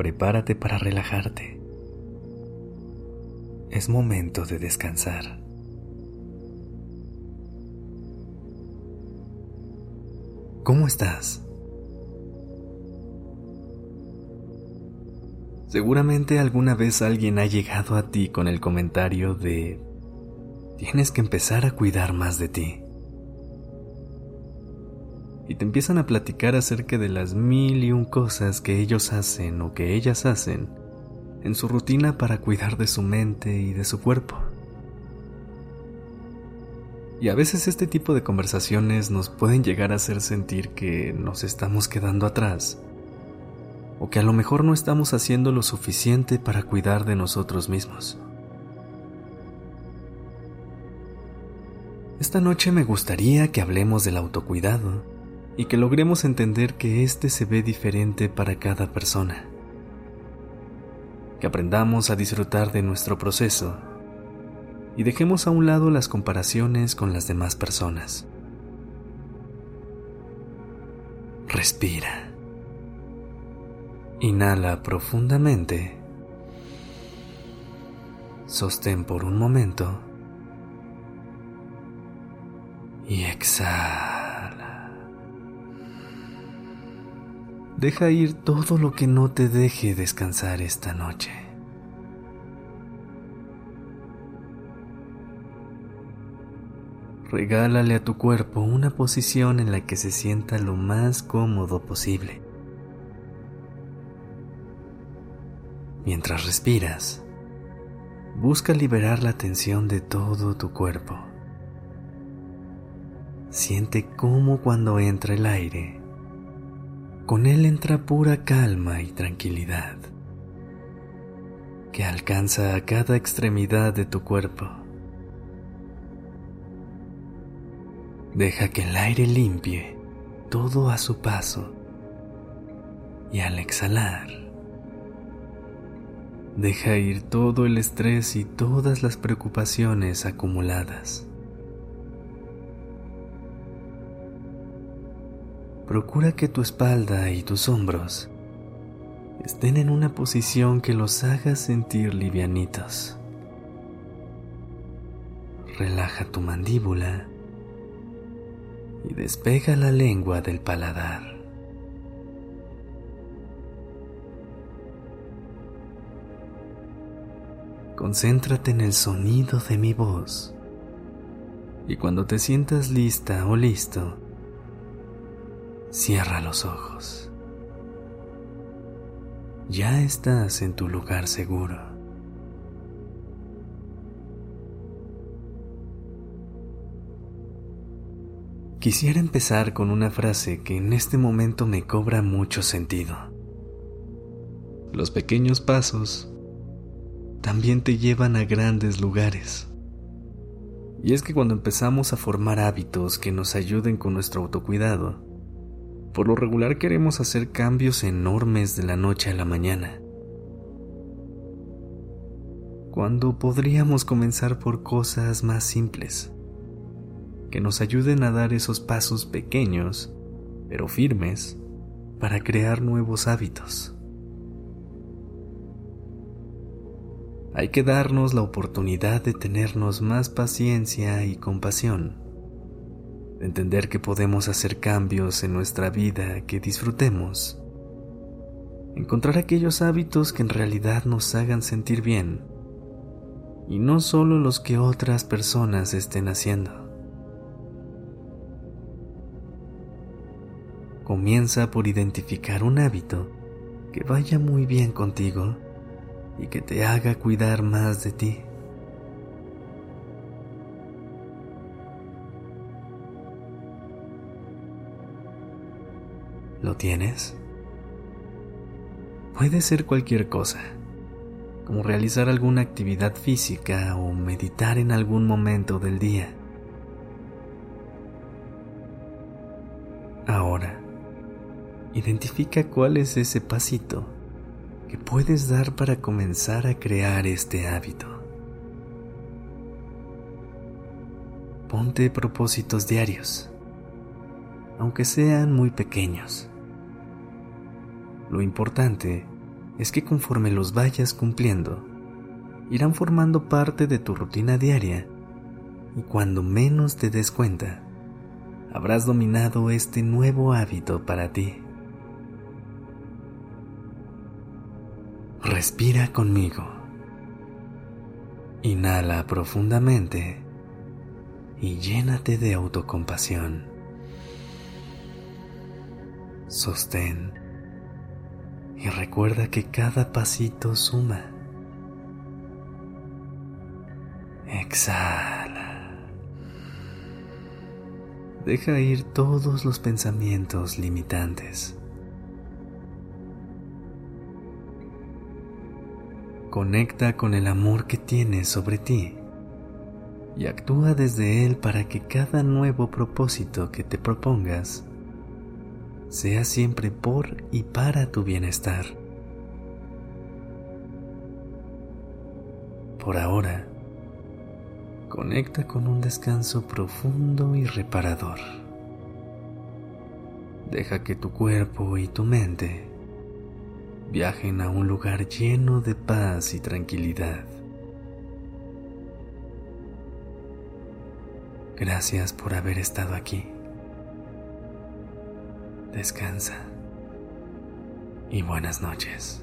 Prepárate para relajarte. Es momento de descansar. ¿Cómo estás? Seguramente alguna vez alguien ha llegado a ti con el comentario de tienes que empezar a cuidar más de ti y te empiezan a platicar acerca de las mil y un cosas que ellos hacen o que ellas hacen en su rutina para cuidar de su mente y de su cuerpo. Y a veces este tipo de conversaciones nos pueden llegar a hacer sentir que nos estamos quedando atrás o que a lo mejor no estamos haciendo lo suficiente para cuidar de nosotros mismos. Esta noche me gustaría que hablemos del autocuidado y que logremos entender que éste se ve diferente para cada persona. Que aprendamos a disfrutar de nuestro proceso y dejemos a un lado las comparaciones con las demás personas. Respira. Inhala profundamente. Sostén por un momento. Y exhala. Deja ir todo lo que no te deje descansar esta noche. Regálale a tu cuerpo una posición en la que se sienta lo más cómodo posible. Mientras respiras, busca liberar la tensión de todo tu cuerpo. Siente cómo cuando entra el aire, con él entra pura calma y tranquilidad, que alcanza a cada extremidad de tu cuerpo. Deja que el aire limpie todo a su paso y al exhalar, deja ir todo el estrés y todas las preocupaciones acumuladas. Procura que tu espalda y tus hombros estén en una posición que los haga sentir livianitos. Relaja tu mandíbula y despega la lengua del paladar. Concéntrate en el sonido de mi voz y cuando te sientas lista o listo, Cierra los ojos. Ya estás en tu lugar seguro. Quisiera empezar con una frase que en este momento me cobra mucho sentido. Los pequeños pasos también te llevan a grandes lugares. Y es que cuando empezamos a formar hábitos que nos ayuden con nuestro autocuidado, por lo regular queremos hacer cambios enormes de la noche a la mañana. Cuando podríamos comenzar por cosas más simples, que nos ayuden a dar esos pasos pequeños, pero firmes, para crear nuevos hábitos. Hay que darnos la oportunidad de tenernos más paciencia y compasión entender que podemos hacer cambios en nuestra vida que disfrutemos, encontrar aquellos hábitos que en realidad nos hagan sentir bien y no solo los que otras personas estén haciendo. Comienza por identificar un hábito que vaya muy bien contigo y que te haga cuidar más de ti. ¿Lo tienes? Puede ser cualquier cosa, como realizar alguna actividad física o meditar en algún momento del día. Ahora, identifica cuál es ese pasito que puedes dar para comenzar a crear este hábito. Ponte propósitos diarios, aunque sean muy pequeños. Lo importante es que conforme los vayas cumpliendo, irán formando parte de tu rutina diaria y cuando menos te des cuenta, habrás dominado este nuevo hábito para ti. Respira conmigo. Inhala profundamente y llénate de autocompasión. Sostén y recuerda que cada pasito suma. Exhala. Deja ir todos los pensamientos limitantes. Conecta con el amor que tienes sobre ti y actúa desde él para que cada nuevo propósito que te propongas sea siempre por y para tu bienestar. Por ahora, conecta con un descanso profundo y reparador. Deja que tu cuerpo y tu mente viajen a un lugar lleno de paz y tranquilidad. Gracias por haber estado aquí. Descansa y buenas noches.